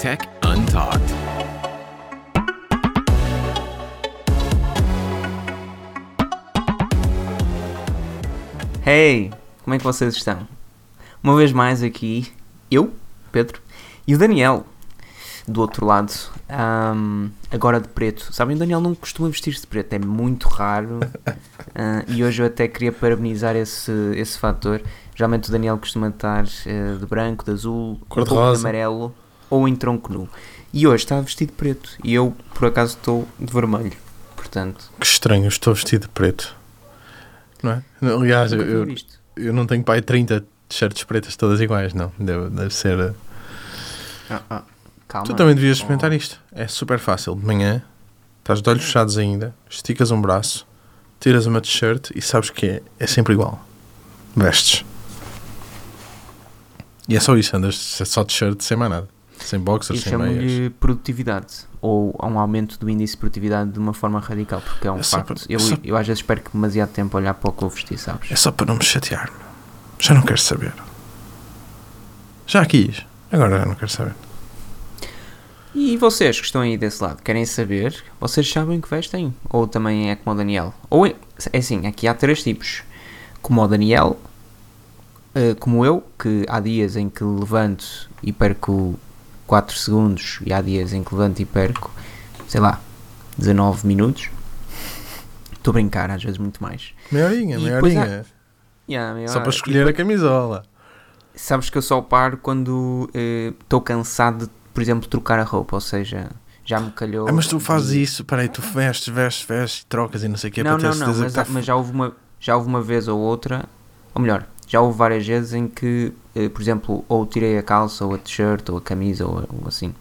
Tech Untalked. Hey, como é que vocês estão? Uma vez mais aqui, eu, Pedro, e o Daniel, do outro lado, ahm, agora de preto. Sabem, o Daniel não costuma vestir-se de preto, é muito raro. ah, e hoje eu até queria parabenizar esse, esse fator. Geralmente o Daniel costuma estar eh, de branco, de azul, um pouco de Cor-de-rosa. amarelo ou em tronco nu. E hoje está vestido de preto. E eu, por acaso, estou de vermelho. Portanto, Que estranho, estou vestido de preto. Não é? Aliás, eu, eu, eu não tenho pai 30 t-shirts pretas todas iguais, não. Deve, deve ser. uh, Ah, ah, calma. Tu também devias experimentar isto. É super fácil. De manhã, estás de olhos fechados ainda, esticas um braço, tiras uma t-shirt e sabes que é, é sempre igual. Vestes. E é só isso, andas só t-shirt sem mais nada. Sem boxers, sem meias. produtividade ou a um aumento do índice de produtividade de uma forma radical, porque é um É facto. para- eu, é eu às vezes perco demasiado tempo a olhar para o que eu vesti, sabes? É só para não me chatear. Já não quero saber. Já quis. Agora já não quero saber. E vocês que estão aí desse lado, querem saber? Vocês sabem que vestem? Ou também é como o Daniel? Ou é, é assim, aqui há três tipos. Como o Daniel, eh, como eu, que há dias em que levanto e perco 4 segundos, e há dias em que levanto e perco, sei lá, 19 minutos. Estou a brincar, às vezes muito mais. Meia horinha, E meia depois há- horinha. Yeah, meia Só hora. para escolher a camisola. Sabes que eu só paro quando estou cansado de, por exemplo, trocar a roupa, ou seja, já me calhou. Ah, mas tu fazes de- isso, peraí, tu vestes, vestes, vestes, trocas e não sei o que, não, para ter não, não, certeza mas, que está mas já, houve uma, já houve uma vez ou outra, ou melhor, já houve várias vezes em que, eh, por exemplo, ou tirei a calça, ou a t-shirt, ou a camisa, ou, ou assim.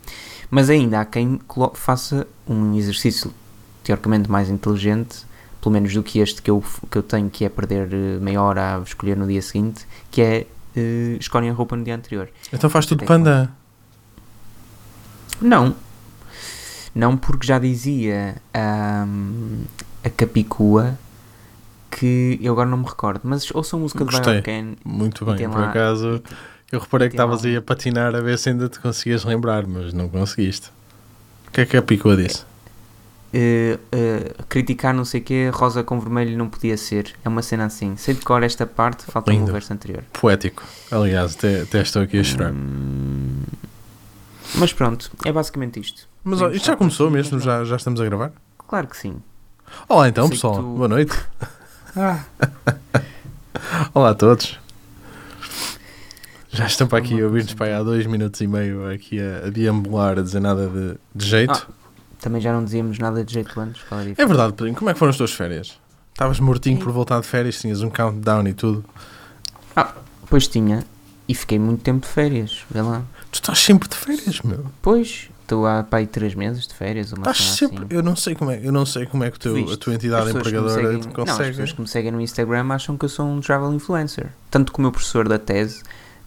Mas ainda há quem faça um exercício teoricamente mais inteligente, pelo menos do que este que eu, que eu tenho, que é perder eh, meia hora a escolher no dia seguinte, que é eh, escolhem a roupa no dia anterior. Então faz tudo Até panda. Não. Não porque já dizia ahm, a Capicua que eu agora não me recordo, mas ouçam a música de Gostei. Biocan. Muito bem, por lá- acaso. Eu reparei que estavas um- aí a patinar a ver se ainda te conseguias lembrar, mas não conseguiste. O que é que a Picua disse? eh, eh, criticar não sei o que, rosa com vermelho não podia ser. É uma cena assim. Sei de cor esta parte, falta um Lindo. verso anterior. Poético. Aliás, até, até estou aqui a chorar. Hum, mas pronto, é basicamente isto. Mas ó, isto já começou mesmo? Já, já estamos a gravar? Claro que sim. Olá então, pessoal. tu- Boa noite. Olá a todos. Já estão para aqui a ouvir-nos para aí há dois minutos e meio aqui a, a deambular, a dizer nada de, de jeito. Ah, Também já não dizíamos nada de jeito antes. É É verdade, Pedrinho. Como é que foram as tuas férias? Estavas mortinho por voltar de férias, tinhas um countdown e tudo. Pois tinha. E fiquei muito tempo de férias. Vê lá. Tu estás sempre de férias, meu. Pois, estou há para aí 3 meses de férias. Uma Estás sempre. assim. Eu não sei como é, eu não sei como é que o teu- Viste? a tua entidade empregadora te Não, as consegue. pessoas que me seguem no Instagram acham que eu sou um travel influencer. Tanto que o meu professor da tese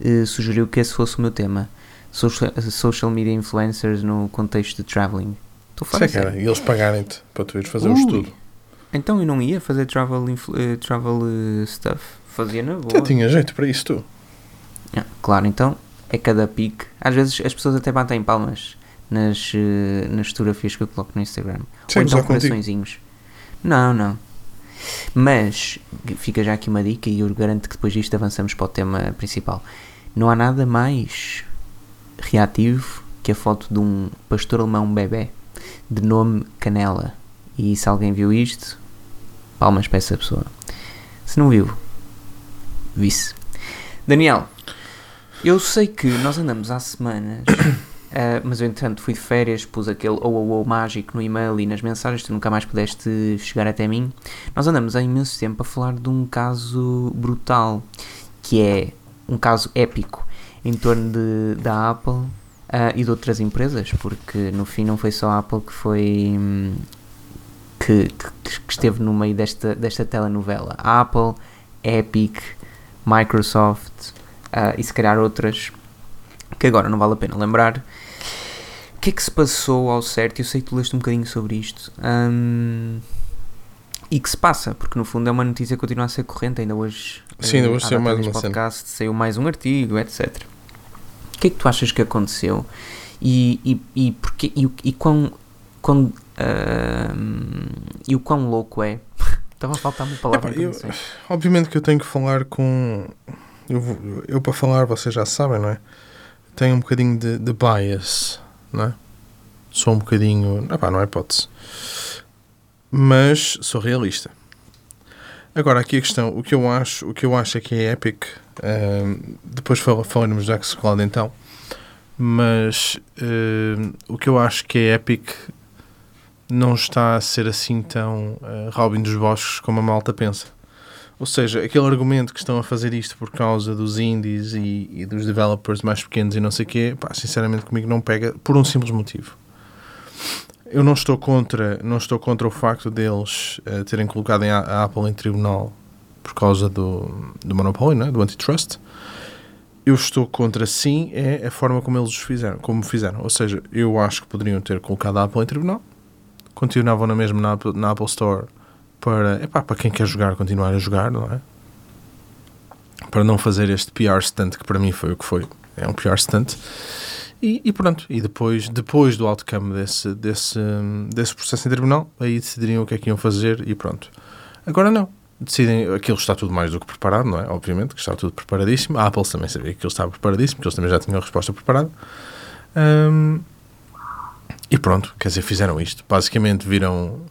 eh, sugeriu que esse fosse o meu tema. Social, social media influencers no contexto de traveling. Estou Sei fora era, e eles pagarem-te para tu ires fazer o Ui. estudo. Então eu não ia fazer travel, eh, travel eh, stuff. Fazia na boa. Até tinha jeito para isso, tu. Ah, claro, então é cada pique. Às vezes as pessoas até batem palmas nas, eh, nas fotografias que eu coloco no Instagram. Ou Sei então coraçõezinhos. Não, não. Mas fica já aqui uma dica e eu garanto que depois disto avançamos para o tema principal. Não há nada mais reativo que a foto de um pastor alemão bebê de nome Canela. E se alguém viu isto, palmas para essa pessoa. Se não viu, visse. Daniel, eu sei que nós andamos há semanas, ah, mas eu entretanto fui de férias, pus aquele ou ou ou mágico no e-mail e nas mensagens, tu nunca mais pudeste chegar até mim. Nós andamos há imenso tempo a falar de um caso brutal, que é um caso épico em torno de, da Apple ah, e de outras empresas, porque no fim não foi só a Apple que foi. hum, que, que- que esteve no meio desta, desta telenovela. A Apple, Epic, Microsoft ah, e se calhar outras que agora não vale a pena lembrar. O que é que se passou ao certo? Eu sei que tu leste um bocadinho sobre isto. Hum, e que se passa, porque no fundo é uma notícia que continua a ser corrente, ainda hoje. Sim, ainda eh, hoje saiu mais uma cena. podcast, saiu mais um artigo, etc. O que é que tu achas que aconteceu? E, e, e, porque, e, e quão, quão, ah, e o quão louco é. Estava a faltar uma palavra eu eu- não sei. obviamente que eu tenho que falar com. Eu, vou- eu para falar, vocês já sabem, não é? Tenho um bocadinho de, de bias, não é? Sou um bocadinho. Epá, não é hipótese. Mas sou realista. Agora, aqui a questão, o que eu acho, o que eu acho é que é Epic. ahm, depois fal- falaremos da Xcloud então. Mas ahm, o que eu acho que é Epic não está a ser assim tão uh, Robin dos Bosques como a malta pensa. Ou seja, aquele argumento que estão a fazer isto por causa dos indies e, e dos developers mais pequenos e não sei o quê, pá, sinceramente comigo não pega por um simples motivo. Eu não estou contra, não estou contra o facto deles uh, terem colocado a, Apple em tribunal por causa do, do monopólio, né, do antitrust. Eu estou contra, sim, é a forma como eles fizeram, como fizeram. Ou seja, eu acho que poderiam ter colocado a Apple em tribunal, continuavam na mesma na na Apple Store para, epá, para quem quer jogar, continuar a jogar, não é? Para não fazer este PR stunt que para mim foi o que foi. É um PR stunt. E, e pronto. E depois, depois do outcome desse, desse, desse processo em tribunal, aí decidiriam o que é que iam fazer e pronto. Agora não. Decidem, aquilo está tudo mais do que preparado, não é? Obviamente que está tudo preparadíssimo. A Apple também sabia que aquilo estava preparadíssimo, porque eles também já tinham a resposta preparada. Hum, e pronto, quer dizer, fizeram isto. Basicamente viram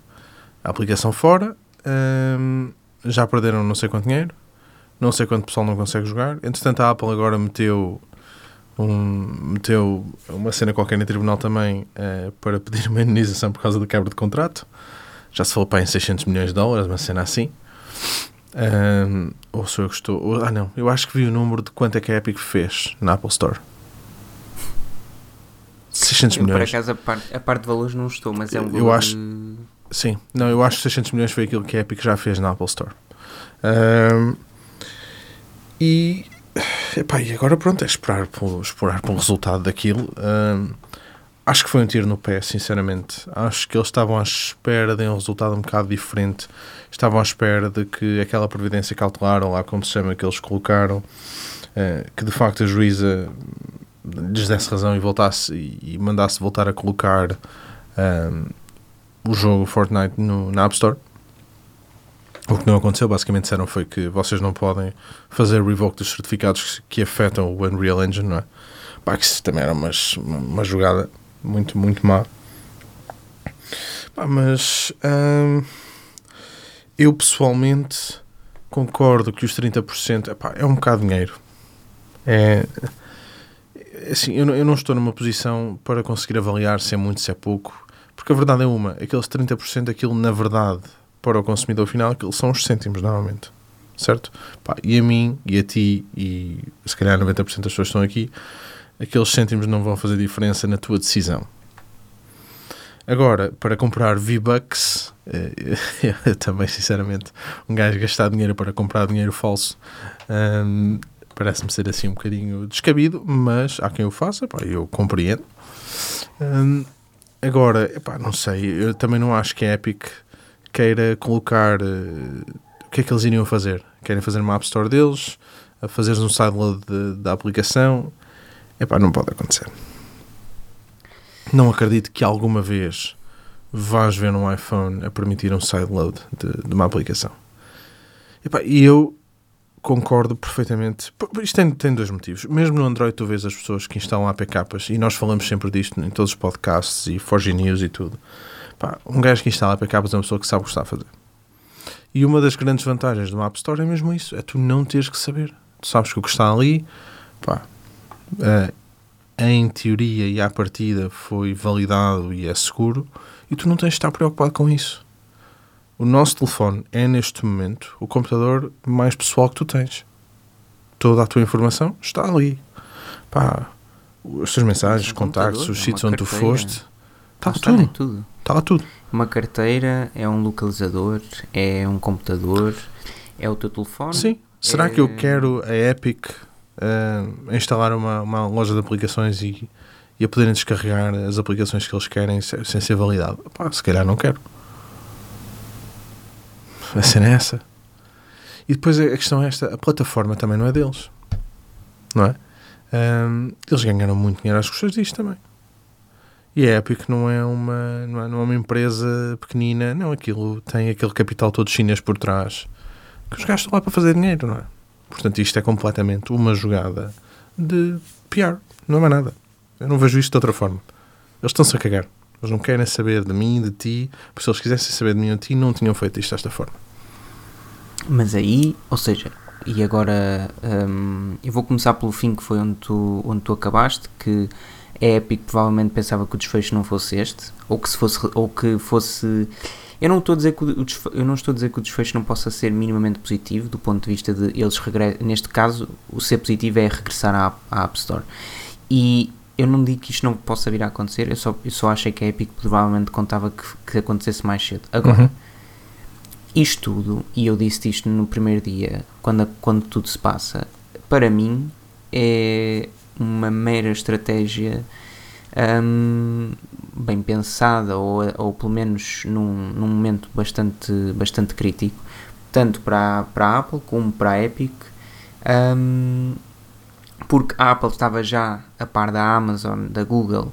a aplicação fora, hum, já perderam não sei quanto dinheiro, não sei quanto pessoal não consegue jogar. Entretanto, a Apple agora meteu, um, meteu uma cena qualquer no tribunal também eh, para pedir uma indenização por causa da quebra de contrato. Já se falou para em 600 milhões de dólares, uma cena assim. Hum, ou sou eu que estou. ou- ah, não, eu acho que vi o número de quanto é que a Epic fez na Apple Store. 600 Eu, por milhões. acaso, a parte, a parte de valores não estou, mas é um Eu acho- Sim, não, eu acho que 600 milhões foi aquilo que a Epic já fez na Apple Store. Ahm, e, epá, e agora pronto, é esperar pelo, esperar pelo resultado daquilo. Ahm, acho que foi um tiro no pé, sinceramente. Acho que eles estavam à espera de um resultado um bocado diferente. Estavam à espera de que aquela previdência cautelar, ou lá como se chama, que eles colocaram, eh, que de facto a juíza lhes desse razão e voltasse e, e mandasse voltar a colocar ahm, o jogo Fortnite no, na App Store. O que não aconteceu, basicamente disseram foi que vocês não podem fazer revoke dos certificados que afetam o Unreal Engine, não é? Pá, que isso também era uma, uma jogada muito, muito má. Pá, mas hum, eu pessoalmente concordo que os 30% epá, é um bocado dinheiro. É, assim, eu, eu não estou numa posição para conseguir avaliar se é muito, se é pouco. Porque a verdade é uma, aqueles 30% aquilo na verdade para o consumidor final, aquilo são os cêntimos normalmente. Certo? Pá, e a mim, e a ti, e se calhar 90% das pessoas que estão aqui, aqueles cêntimos não vão fazer diferença na tua decisão. Agora, para comprar V-Bucks, eh, também, sinceramente, um gajo gastar dinheiro para comprar dinheiro falso hum, parece-me ser assim um bocadinho descabido, mas há quem o faça, pá, eu compreendo. Hum, agora, epá, não sei, eu também não acho que a Epic queira colocar. eh, o que é que eles iriam fazer? Querem fazer uma App Store deles? A fazeres um sideload de- da aplicação? Epá, não pode acontecer. Não acredito que alguma vez vás ver um iPhone a permitir um sideload de, de uma aplicação. Epá, e eu concordo perfeitamente. Isto tem, tem dois motivos. Mesmo no Android, tu vês as pessoas que instalam APKs, e nós falamos sempre disto em todos os podcasts e Forge News e tudo. Pá, um gajo que instala APKs é uma pessoa que sabe o que está a fazer. E uma das grandes vantagens do App Store é mesmo isso: é tu não teres que saber. Tu sabes que o que está ali, pá, eh, em teoria e à partida foi validado e é seguro, e tu não tens de estar preocupado com isso. O nosso telefone é, neste momento, o computador mais pessoal que tu tens. Toda a tua informação está ali. Pá, as tuas mensagens, Mas um contactos, computador, os é sítios onde tu foste, está tudo. é tudo. Está lá tudo. Uma carteira é um localizador, é um computador, é o teu telefone. Sim. Será É- que eu quero a Epic eh, instalar uma, uma loja de aplicações e, e a poderem descarregar as aplicações que eles querem se- sem ser validado? Pá, se calhar não quero. A cena é essa. E depois a questão é esta: a plataforma também não é deles. Não é? Ahm, eles ganharam muito dinheiro às custas disto também. E a Epic não é uma, não é, não é uma empresa pequenina, não, aquilo tem aquele capital todo chinês por trás, que os estão lá para fazer dinheiro, não é? Portanto, isto é completamente uma jogada de PR, não é mais nada. Eu não vejo isto de outra forma. Eles estão-se a cagar. Eles não querem saber de mim, de ti, porque se eles quisessem saber de mim ou de ti, não tinham feito isto desta forma. Mas aí, ou seja, e agora hum, eu vou começar pelo fim que foi onde tu, onde tu acabaste, que a Epic provavelmente pensava que o desfecho não fosse este, ou que se fosse, ou que fosse eu não estou a dizer que o desfecho, eu não estou a dizer que o desfecho não possa ser minimamente positivo do ponto de vista de eles regressam, neste caso o ser positivo é regressar à, à App Store. E eu não digo que isto não possa vir a acontecer, eu só, eu só achei que a Epic provavelmente contava que, que acontecesse mais cedo. Agora, uhum. isto tudo, e eu disse isto no primeiro dia, quando, quando tudo se passa, para mim é uma mera estratégia um, bem pensada ou, ou pelo menos num, num momento bastante, bastante crítico, tanto para, para a Apple como para a Epic, um, porque a Apple estava já a par da Amazon, da Google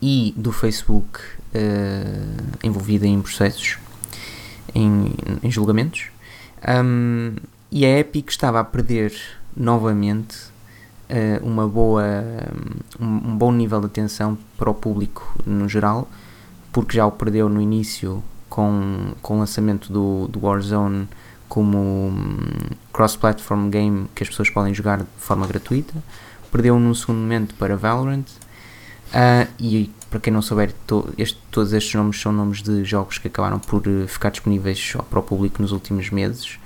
e do Facebook uh, envolvida em processos, em, em julgamentos, um, e a Epic estava a perder novamente uh, uma boa, um, um, bom nível de atenção para o público no geral, porque já o perdeu no início com, com o lançamento do, do Warzone como um, cross-platform game que as pessoas podem jogar de forma gratuita, perdeu num segundo momento para Valorant, uh, e para quem não souber, to, este, todos estes nomes são nomes de jogos que acabaram por uh, ficar disponíveis para o público nos últimos meses.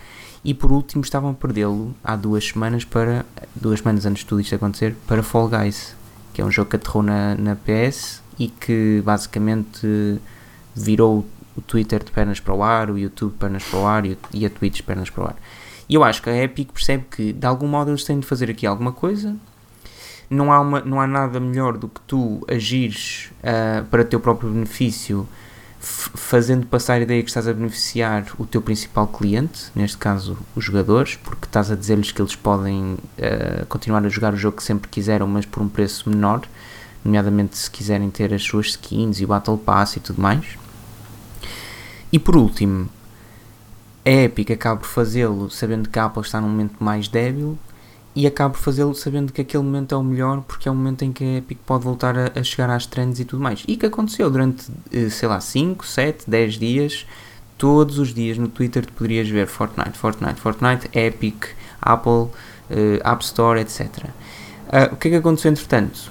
E por último estavam a perdê-lo há duas semanas para duas semanas antes de tudo isto acontecer para Fall Guys que é um jogo que aterrou na, na PS e que basicamente virou o Twitter de pernas para o ar, o YouTube de pernas para o ar e a Twitch de pernas para o ar. E eu acho que a Epic percebe que de algum modo eles têm de fazer aqui alguma coisa. Não há, uma, não há nada melhor do que tu agires uh, para teu próprio benefício fazendo passar a ideia que estás a beneficiar o teu principal cliente, neste caso os jogadores, porque estás a dizer-lhes que eles podem uh, continuar a jogar o jogo que sempre quiseram, mas por um preço menor, nomeadamente se quiserem ter as suas skins e o Battle Pass e tudo mais. E por último, a Epic acaba por fazê-lo sabendo que a Apple está num momento mais débil e acabo por fazê-lo sabendo que aquele momento é o melhor porque é o momento em que a Epic pode voltar a, a chegar às trends e tudo mais. E que aconteceu durante, eh, sei lá, 5, 7, 10 dias, todos os dias no Twitter tu poderias ver Fortnite, Fortnite, Fortnite, Epic, Apple, uh, App Store, etc. Uh, o que é que aconteceu entretanto?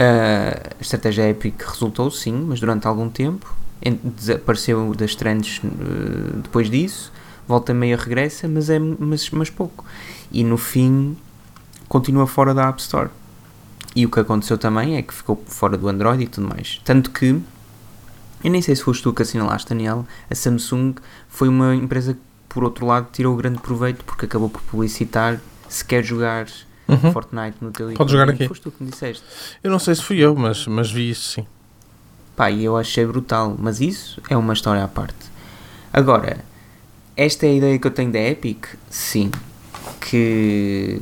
Uh, a estratégia Epic resultou sim, mas durante algum tempo desapareceu das trends depois disso volta meia regressa, mas é mas, mas pouco e no fim continua fora da App Store. E o que aconteceu também é que ficou fora do Android e tudo mais. Tanto que, eu nem sei se foste tu que assinalaste, Daniel, a Samsung foi uma empresa que, por outro lado, tirou grande proveito porque acabou por publicitar se quer jogar uhum. Fortnite no teu Pode jogar aqui. Foste tu que me disseste. Eu não sei se fui eu, mas, mas vi isso sim. Pá, e eu achei brutal, mas isso é uma história à parte. Agora, esta é a ideia que eu tenho da Epic? Sim que,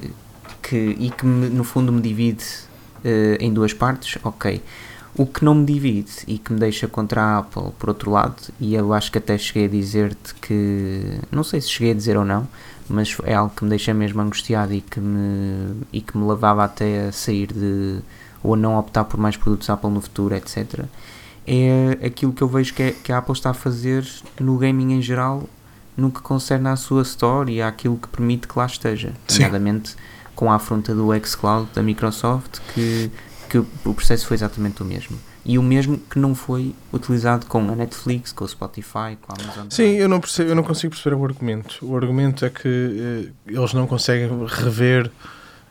que e que me, no fundo me divide uh, em duas partes, ok. O que não me divide e que me deixa contra a Apple, por outro lado, e eu acho que até cheguei a dizer-te que, não sei se cheguei a dizer ou não, mas é algo que me deixa mesmo angustiado e que me, e que me levava até a sair de, ou a não optar por mais produtos Apple no futuro, etc. É aquilo que eu vejo que, é, que a Apple está a fazer no gaming em geral no que concerne à sua store e àquilo que permite que lá esteja, nomeadamente com a afronta do xCloud da Microsoft, que, que o processo foi exatamente o mesmo. E o mesmo que não foi utilizado com a Netflix, com o Spotify, com a Amazon. Sim, eu não, percebo, eu não consigo perceber o argumento. O argumento é que eh, eles não conseguem rever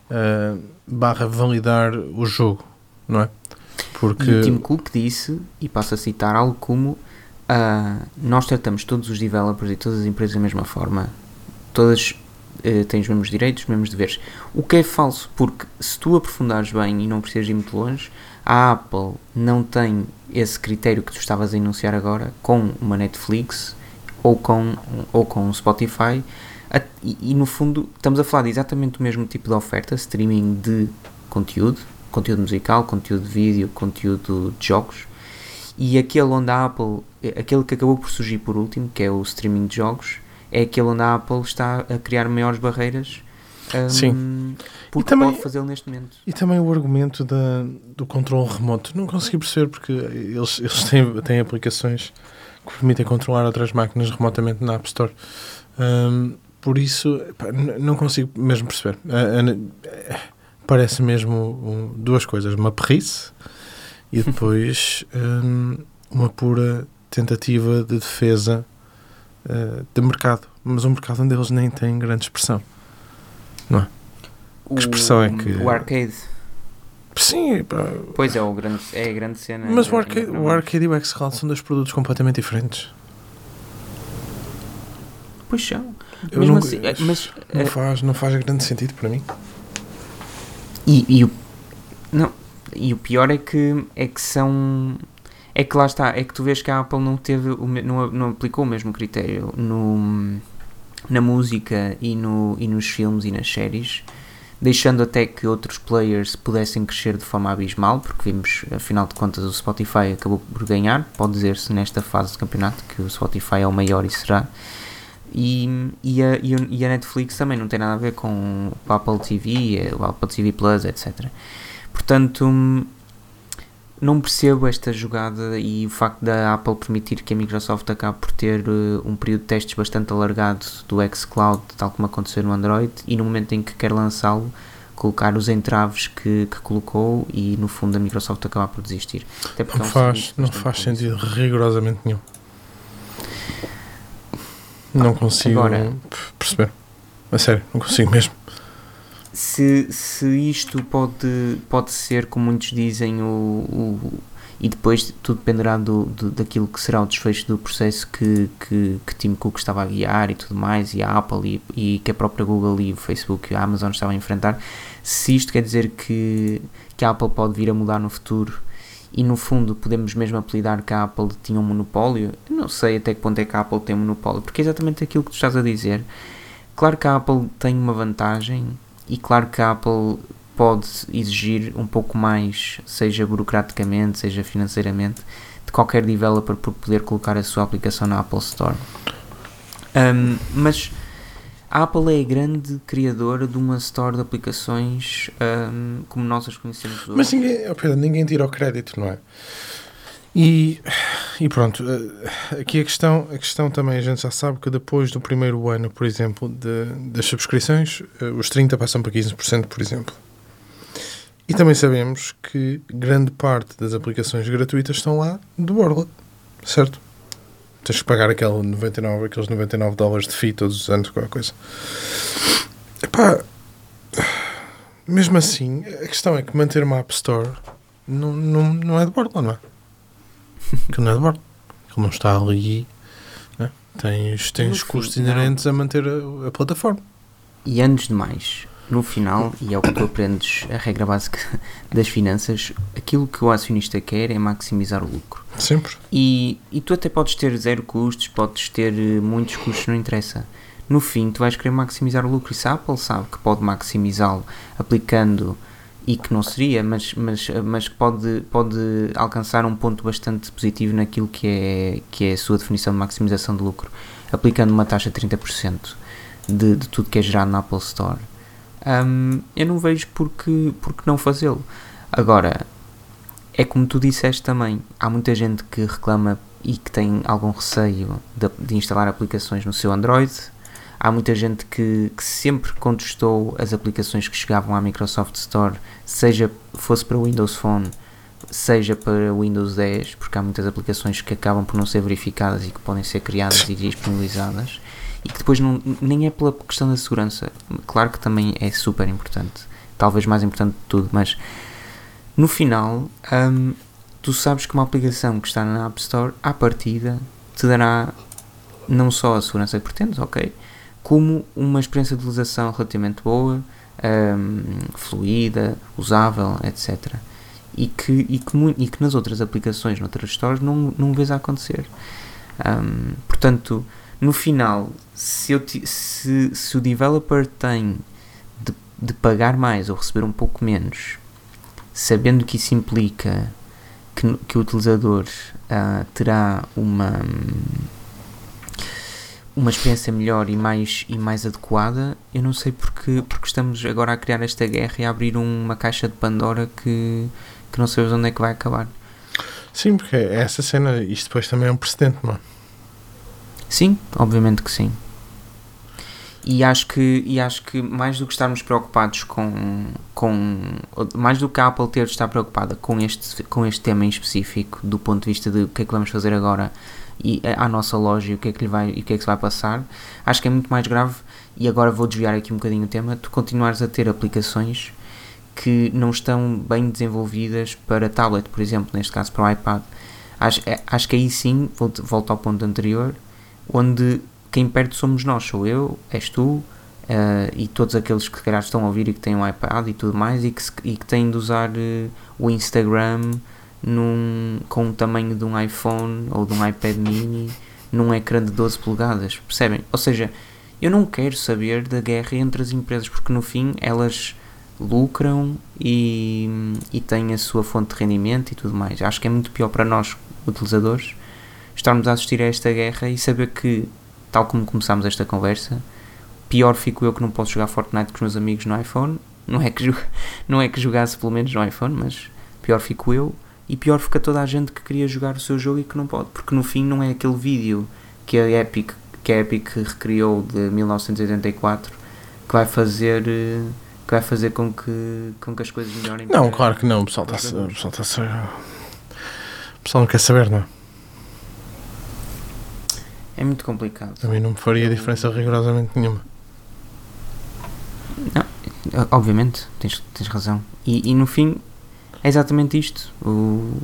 uh, barra validar o jogo, não é? Porque... E o Tim Cook disse, e passo a citar algo como Uh, nós tratamos todos os developers e todas as empresas da mesma forma. Todas uh, têm os mesmos direitos, os mesmos deveres. O que é falso, porque se tu aprofundares bem e não precisas ir muito longe, a Apple não tem esse critério que tu estavas a enunciar agora com uma Netflix ou com, ou com o Spotify. E, e no fundo estamos a falar de exatamente o mesmo tipo de oferta, streaming de conteúdo, conteúdo musical, conteúdo de vídeo, conteúdo de jogos. E aquele onde a Apple, aquele que acabou por surgir por último, que é o streaming de jogos, é aquele onde a Apple está a criar maiores barreiras. Um, Sim. Porque também- pode fazê-lo neste momento. E também o argumento da, do controle remoto. Não consegui perceber porque eles, eles têm, têm aplicações que permitem controlar outras máquinas remotamente na App Store. Hum, por isso, pá, não consigo mesmo perceber. Ah, ah, parece mesmo um, duas coisas: uma perrice e depois hum, uma pura tentativa de defesa ah, de mercado. Mas um mercado onde eles nem têm grande expressão. Que expressão é que- O arcade. Sim, pá, Pois é, o grande, é a grande cena. Mas o é- arcade, é- o arcade e o xCloud são dois produtos completamente diferentes. Pois são. Eu Mesmo não, assim, é, mas, não, é, faz, não faz grande sentido para mim. E, e o não e o pior é que é que são é que lá está é que tu vês que a Apple não teve não, não aplicou o mesmo critério no na música e no e nos filmes e nas séries deixando até que outros players pudessem crescer de forma abismal porque vimos afinal de contas o Spotify acabou por ganhar pode dizer-se nesta fase do campeonato que o Spotify é o maior e será e, e, a, e, a Netflix também não tem nada a ver com o Apple TV, eh, o Apple TV Plus, etc. Portanto, não percebo esta jogada e o facto da Apple permitir que a Microsoft acabe por ter eh, um período de testes bastante alargado do xCloud, tal como aconteceu no Android, e no momento em que quer lançá-lo, colocar os entraves que, que colocou e no fundo a Microsoft acabar por desistir. Não é um faz, não faz sentido rigorosamente nenhum. Não consigo Agora- perceber. A sério, não consigo mesmo. se, se isto pode, pode ser, como muitos dizem, o, o- e depois tudo dependerá do, do- daquilo que será o desfecho do processo que, que, que Tim Cook estava a guiar e tudo mais, e a Apple e, e que a própria Google e o Facebook e a Amazon estavam a enfrentar, se isto quer dizer que, que a Apple pode vir a mudar no futuro e no fundo podemos mesmo apelidar que a Apple tinha um monopólio, eu não sei até que ponto é que a Apple tem um monopólio, porque é exatamente aquilo que tu estás a dizer. Claro que a Apple tem uma vantagem e claro que a Apple pode exigir um pouco mais, seja burocraticamente, seja financeiramente, de qualquer developer por poder colocar a sua aplicação na Apple Store. Um, mas a Apple é a grande criadora de uma store de aplicações um, como nós as conhecemos hoje. Mas ninguém, ninguém tira o crédito, não é? E, e pronto, eh, aqui a questão, a questão também, a gente já sabe que depois do primeiro ano, por exemplo, de, das subscrições, eh, os 30% passam para 15%, por exemplo. E também sabemos que grande parte das aplicações gratuitas estão lá de borla, certo? Tens que pagar aquele 99, aqueles 99 dólares de fee todos os anos, qualquer coisa. Epá, mesmo assim, a questão é que manter uma App Store não, não, não é de borla, não é? Aquilo não é de borla. Aquilo não está ali. Né? Tens, tens No custos fim, não. inerentes a manter a, a plataforma. E antes de mais, no final, e é o que tu aprendes, a regra básica das finanças, aquilo que o acionista quer é maximizar o lucro. Sempre. E, e tu até podes ter zero custos, podes ter eh, muitos custos, não interessa. No fim, tu vais querer maximizar o lucro. E se a Apple sabe que pode maximizá-lo aplicando, e que não seria, mas, mas, mas que pode, pode alcançar um ponto bastante positivo naquilo que é, que é a sua definição de maximização de lucro, aplicando uma taxa de 30% de, de tudo que é gerado na Apple Store. Hum, eu não vejo porque, porque não fazê-lo. Agora, é como tu disseste também, há muita gente que reclama e que tem algum receio de, de instalar aplicações no seu Android. Há muita gente que, que sempre contestou as aplicações que chegavam à Microsoft Store, seja fosse para o Windows Phone, seja para o Windows 10, porque há muitas aplicações que acabam por não ser verificadas e que podem ser criadas e disponibilizadas e que depois não, nem é pela questão da segurança. Claro que também é super importante, talvez mais importante de tudo, mas no final, hum, tu sabes que uma aplicação que está na App Store, à partida, te dará não só a segurança que pretendes, ok, como uma experiência de utilização relativamente boa, hum, fluida, usável, etc. E que, e, que, e que nas outras aplicações, noutras stores, não, não vês a acontecer. Hum, portanto, no final, se, eu se, se o developer tem de, de pagar mais ou receber um pouco menos, sabendo que isso implica que, que o utilizador uh, terá uma uma experiência melhor e mais, e mais adequada, eu não sei porque, porque estamos agora a criar esta guerra e a abrir uma caixa de Pandora que, que não sabemos onde é que vai acabar. Sim, porque essa cena, isto depois também é um precedente, não é? Sim, obviamente que sim. E acho que, e acho que mais do que estarmos preocupados com, com. Mais do que a Apple ter de estar preocupada com este, com este tema em específico, do ponto de vista de o que é que vamos fazer agora e à nossa loja e o que é que lhe vai e o que é que se vai passar, acho que é muito mais grave. E agora vou desviar aqui um bocadinho o tema. Tu continuares a ter aplicações que não estão bem desenvolvidas para tablet, por exemplo, neste caso para o iPad. Acho, é, acho que aí sim, volto, volto ao ponto anterior, onde quem perde somos nós, sou eu, és tu, uh, e todos aqueles que calhar estão a ouvir e que têm um iPad e tudo mais, e que, e que têm de usar uh, o Instagram num, com o tamanho de um iPhone ou de um iPad mini num ecrã de 12 polegadas, percebem? Ou seja, eu não quero saber da guerra entre as empresas porque no fim elas lucram e, e têm a sua fonte de rendimento e tudo mais. Acho que é muito pior para nós, utilizadores, estarmos a assistir a esta guerra e saber que, tal como começámos esta conversa, pior fico eu que não posso jogar Fortnite com os meus amigos no iPhone. Não é que, não é que jogasse pelo menos no iPhone, mas pior fico eu e pior fica toda a gente que queria jogar o seu jogo e que não pode, porque no fim não é aquele vídeo que a Epic, que a Epic recriou de 1984 que vai fazer que vai fazer com que, com que as coisas melhorem. Não, claro que não, o pessoal está pessoal o pessoal não quer saber, não é? É muito complicado. A mim não me faria diferença rigorosamente nenhuma. Não, obviamente, tens, tens razão. E, e no fim, é exatamente isto. O...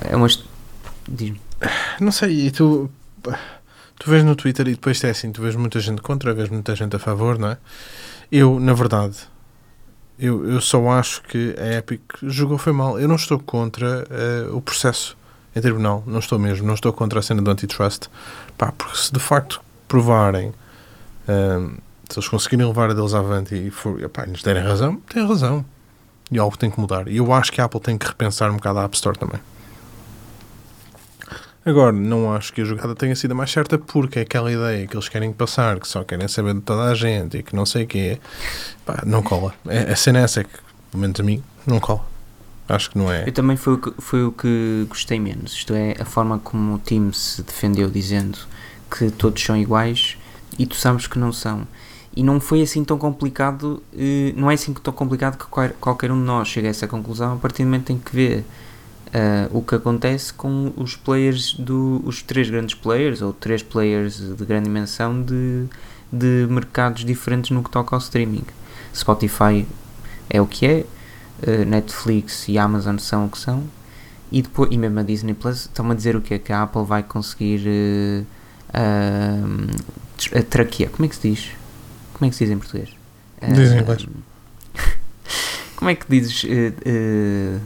É uma. Diz-me. Não sei, e tu. Tu vês no Twitter e depois é assim, tu vês muita gente contra, vês muita gente a favor, não é? Eu, na verdade, eu, eu só acho que a Epic jogou foi mal. Eu não estou contra uh, o processo em tribunal, não estou mesmo, não estou contra a cena do antitrust, pá, porque se de facto provarem, uh, se eles conseguirem levar a deles avante e for, pá, nos derem razão, têm razão. E algo tem que mudar. E eu acho que a Apple tem que repensar um bocado a App Store também. Agora, não acho que a jogada tenha sido a mais certa porque é aquela ideia que eles querem passar, que só querem saber de toda a gente e que não sei o quê, pá, não cola. É, a cena é essa é que, pelo menos a mim, não cola. Acho que não é. Eu também foi o que, foi o que gostei menos. Isto é, a forma como o time se defendeu dizendo que todos são iguais e tu sabes que não são e não foi assim tão complicado, uh, não é assim tão complicado que qualquer um de nós chegue a essa conclusão a partir do momento em que vê uh, o que acontece com os players, do, os três grandes players, ou três players de grande dimensão de, de mercados diferentes no que toca ao streaming. Spotify é o que é, uh, Netflix e Amazon são o que são, e, depois, e mesmo a Disney Plus estão a dizer o que é que a Apple vai conseguir uh, uh, traquear, como é que se diz? Como é que se diz em português? Diz em inglês. Como é que dizes? Uh, uh,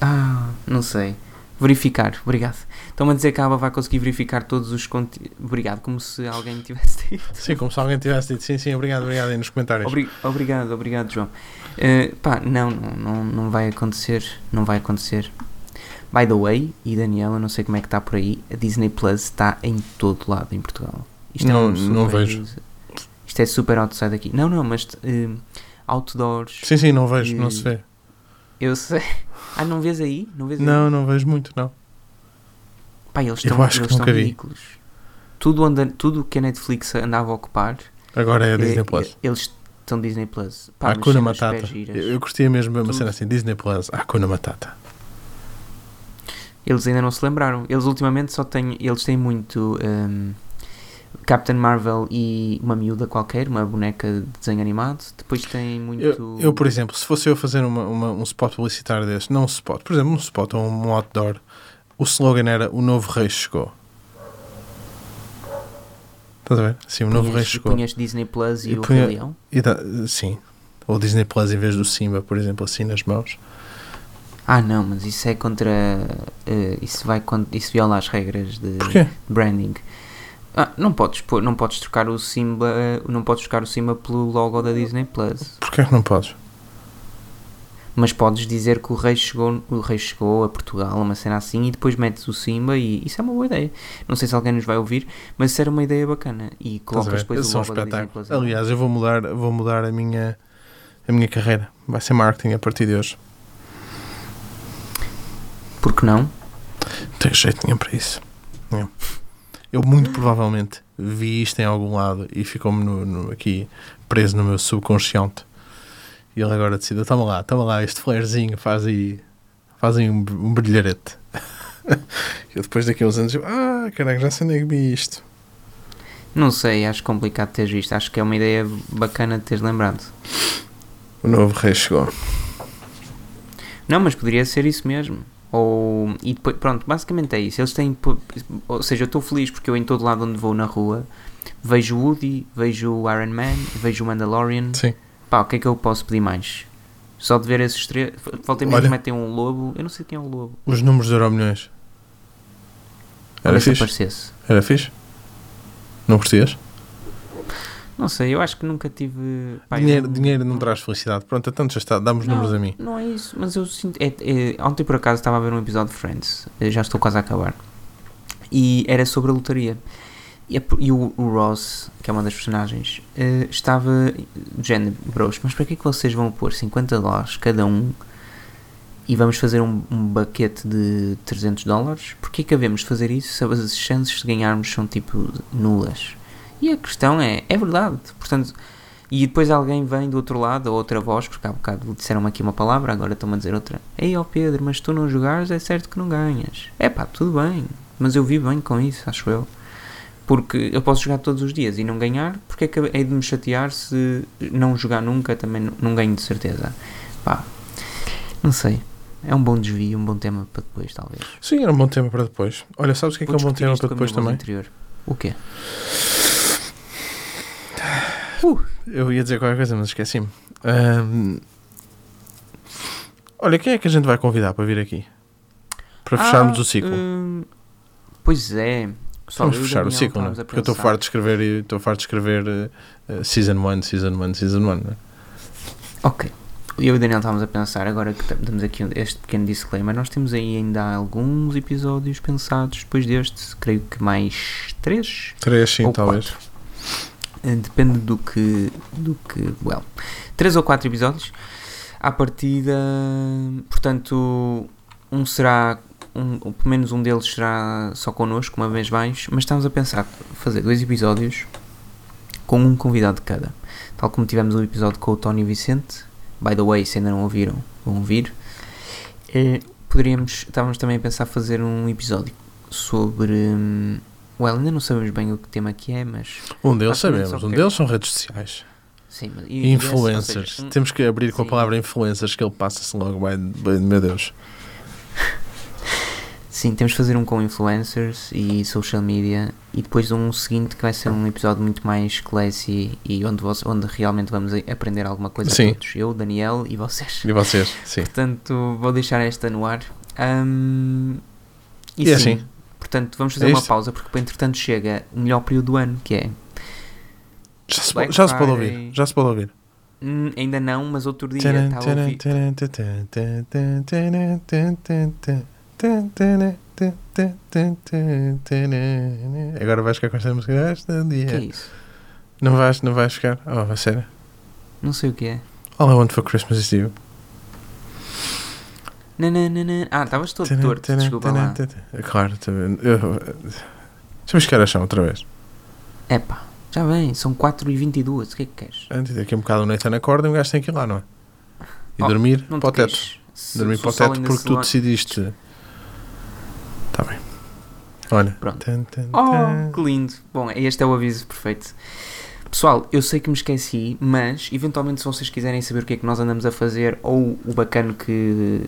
ah, não sei. Verificar, obrigado. Estão-me a dizer que a aba vai conseguir verificar todos os conteúdos. Obrigado, como se alguém tivesse dito. Sim, como se alguém tivesse dito. Sim, sim, obrigado, obrigado aí nos comentários. Obri obrigado, obrigado, João. Uh, pá, não, não, não, vai acontecer. Não vai acontecer. By the way, e Daniela, não sei como é que está por aí, a Disney Plus está em todo lado em Portugal. Isto não, é um não vejo. Isto é super outside aqui. Não, não, mas uh, outdoors. Sim, sim, não vejo, uh, não se vê. Eu sei. Ah, não vês aí? Não, vês não, aí? não vejo muito, não. Pá, eles estão, eles estão ridículos. Tudo, anda, tudo que a Netflix andava a ocupar. Agora é a Disney é, Plus. Eles estão Disney Plus. Pá, Hakuna Matata. Eu, eu mesmo uma tudo. cena assim: Disney Plus, Hakuna Matata. Eles ainda não se lembraram. Eles ultimamente só têm. Eles têm muito. Um, Captain Marvel e uma miúda qualquer, uma boneca de desenho animado. Depois tem muito. Eu, eu por exemplo, se fosse eu fazer uma, uma, um spot publicitário desse, não um spot, por exemplo, um spot ou um outdoor, o slogan era O Novo Rei Chegou. Estás a ver? Sim, o punhas, Novo Rei Chegou. Punhas Disney Plus e, e o punha, Rei Leão? Da, sim. Ou Disney Plus em vez do Simba, por exemplo, assim nas mãos. Ah, não, mas isso é contra. Uh, isso, vai, isso viola as regras de Porquê? branding. Ah, não podes, não podes trocar o Simba, não podes trocar o Simba pelo logo da Disney Plus. Porquê que não podes? Mas podes dizer que o rei chegou, o rei chegou a Portugal, uma cena assim, e depois metes o Simba e isso é uma boa ideia. Não sei se alguém nos vai ouvir, mas isso era uma ideia bacana. E colocas depois Esse o é um logo da Disney. Plus. Aliás, eu vou mudar, vou mudar a minha a minha carreira. Vai ser marketing a partir de hoje. Por que não? Não tenho jeito nenhum para isso. Não. Eu muito provavelmente vi isto em algum lado e ficou-me aqui preso no meu subconsciente. E ele agora decide, toma lá, toma lá, este flarezinho, faz aí, faz aí um, um brilharete. eu depois daqui a uns anos, eu, ah, caraca, já sei onde é que vi isto. Não sei, acho complicado teres visto. Acho que é uma ideia bacana de teres lembrado. O novo rei chegou. Não, mas poderia ser isso mesmo. Ou, e depois, pronto, basicamente é isso. Eles têm, ou seja, eu estou feliz porque eu em todo lado onde vou na rua vejo o Woody, vejo o Iron Man, vejo o Mandalorian. Sim. Pá, o que é que eu posso pedir mais? Só de ver esses três. Falta mesmo metem um lobo. Eu não sei quem é o lobo. Os números de Euro Milhões. Era fixe? Era fixe? Não curtias? Não sei, eu acho que nunca tive. eu dinheiro, não- dinheiro não traz felicidade. Pronto, então já está, dá-me os Não, números a mim. Não é isso, mas eu sinto. é- é- ontem por acaso estava a ver um episódio de Friends, eh, já estou quase a acabar, e era sobre a lotaria. E, a- e o, o Ross, que é uma das personagens, eh, estava. género, bros, mas para que é que vocês vão pôr 50 dólares cada um e vamos fazer um, um baquete de 300 dólares? Porquê que havemos de fazer isso se as chances de ganharmos são tipo nulas? E a questão é: é verdade, portanto. E depois alguém vem do outro lado, a outra voz, porque há bocado disseram-me aqui uma palavra, agora estão-me a dizer outra. Ei, ó Pedro, mas se tu não jogares, é certo que não ganhas. É pá, tudo bem, mas eu vivo bem com isso, acho eu. Porque eu posso jogar todos os dias e não ganhar, porque é que hei de me chatear se não jogar nunca também não- não ganho de certeza. Pá, não sei. É um bom desvio, um bom tema para depois, talvez. Sim, era um bom tema para depois. Olha, sabes o que é, que é um bom tema para depois também? Interior. O quê? Eu ia dizer qualquer coisa, mas esqueci-me. Ahm, Olha, quem é que a gente vai convidar para vir aqui? Para fecharmos Ah, o ciclo. hum, pois é. Pessoal, Vamos fechar o ciclo, não é? Porque eu estou farto de escrever estou farto de escrever eh, eh, Season 1, Season 1, Season 1. não é? Ok. Eu e o Daniel estávamos a pensar, agora que damos aqui um- este pequeno disclaimer, nós temos aí ainda alguns episódios pensados depois deste, creio que mais três Três, sim, talvez. quatro. Eh, Depende do que, do que, well, três ou quatro episódios. À partida, portanto, um será, um, pelo menos um deles será só connosco, uma vez mais, mas estamos a pensar fazer dois episódios com um convidado de cada. Tal como tivemos um episódio com o Tony Vicente. By the way, se ainda não ouviram, vão ouvir. Eh, poderíamos, estávamos também a pensar fazer um episódio sobre. hum, Well, ainda não sabemos bem o que tema que é, mas. Um deles sabemos, um deles são redes sociais. Sim, mas- E influencers. seja, um- Temos que abrir com a Sim. palavra influencers que ele passa-se logo, vai- meu Deus. Sim, temos de fazer um com influencers e social media e depois um seguinte que vai ser um episódio muito mais classy e onde, você, onde realmente vamos aprender alguma coisa Sim. todos. Eu, Daniel e vocês. E vocês? Sim. Portanto, vou deixar esta no ar. Ahm, e E é sim, assim. Portanto, vamos fazer é uma pausa, porque entretanto chega o melhor período do ano, que é. Já se, já se pode ouvir, já se pode ouvir. Hum, ainda não, mas outro dia está ouvir. Agora vais ficar com esta música esta dia. Que é isso? Não vais, não vais ficar? Oh, vai ser Não sei o que é. All I want for Christmas is you. Nananana. Ah, estavas todo torto, desculpa lá. taran. Claro, também. Deixa-me chegar a chão outra vez. Epá, já bem, são 4h22, o que é que queres? Antes daqui a um bocado o Nathan acorda e um gajo tem que ir lá, não é? E Oh, dormir para o te teto. Se- Dormir para o teto porque tu decidiste. Está bem. Olha. Pronto. Tan, tan, Oh, que lindo. Bom, este é o aviso perfeito. Pessoal, eu sei que me esqueci, mas eventualmente se vocês quiserem saber o que é que nós andamos a fazer ou o bacano que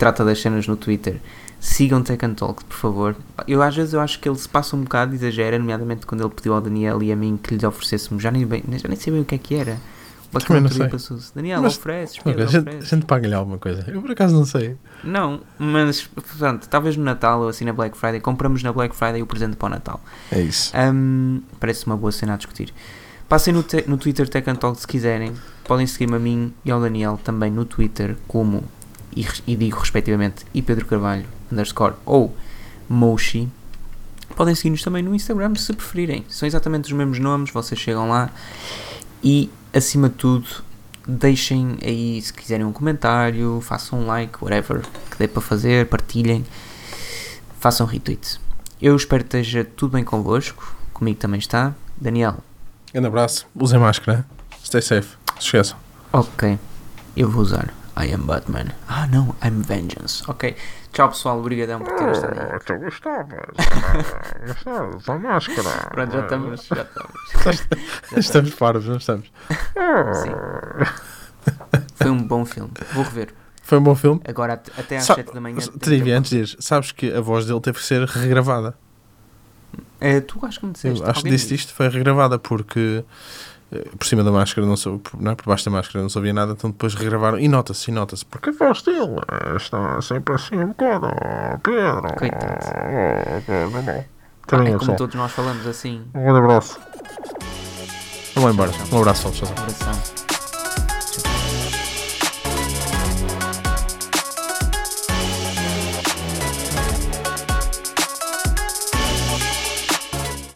trata das cenas no Twitter, sigam Tech and Talk, por favor. Eu às vezes eu acho que ele se passa um bocado, exagera, nomeadamente quando ele pediu ao Daniel e a mim que lhes oferecêssemos, já nem, bem, já nem sei bem o que é que era. Também não sei. Daniel, Mas- ofereces, Pedro, a, gente, ofereces. gente paga-lhe alguma coisa. Eu por acaso não sei. Não, mas pronto, talvez no Natal ou assim na Black Friday, compramos na Black Friday o presente para o Natal. É isso. Hum, parece uma boa cena a discutir. Passem no, te- no Twitter Tech and Talk se quiserem. podem seguir-me a mim e ao Daniel também no Twitter como, e, e digo respectivamente, e Pedro Carvalho underscore ou Moshi. Podem seguir-nos também no Instagram se preferirem. São exatamente os mesmos nomes, vocês chegam lá e acima de tudo deixem aí se quiserem um comentário, façam um like, whatever que dê para fazer, partilhem, façam retweet. Eu espero que esteja tudo bem convosco, comigo também está. Daniel. Grande abraço, usem máscara, stay safe, se esqueçam. Ok, eu vou usar. I am Batman. Ah não, I'm Vengeance. Ok, tchau pessoal, obrigadão por terem estado aí. Tu gostavas? Gostavas da máscara? Pronto, já estamos, já estamos. Estamos parvos, não estamos? Sim. Foi um bom filme. Vou rever. Foi um bom filme? Agora at- até às Sa- 7 da manhã. Trivia, antes disso, sabes que a voz dele teve que ser regravada. Eh, tu acho que me disseste. Eu acho que disse isto, foi regravada porque por cima da máscara, não sou, por, não é? por baixo da máscara não ouvia nada, então depois regravaram e nota-se, e nota-se. Porque a voz dele está sempre assim um bocado, oh, Pedro. Coitado. Oh, bom. Ah, Também é eu como todos nós falamos assim. Um grande abraço. vamos embora. Um abraço, tchau. tchau. Abração.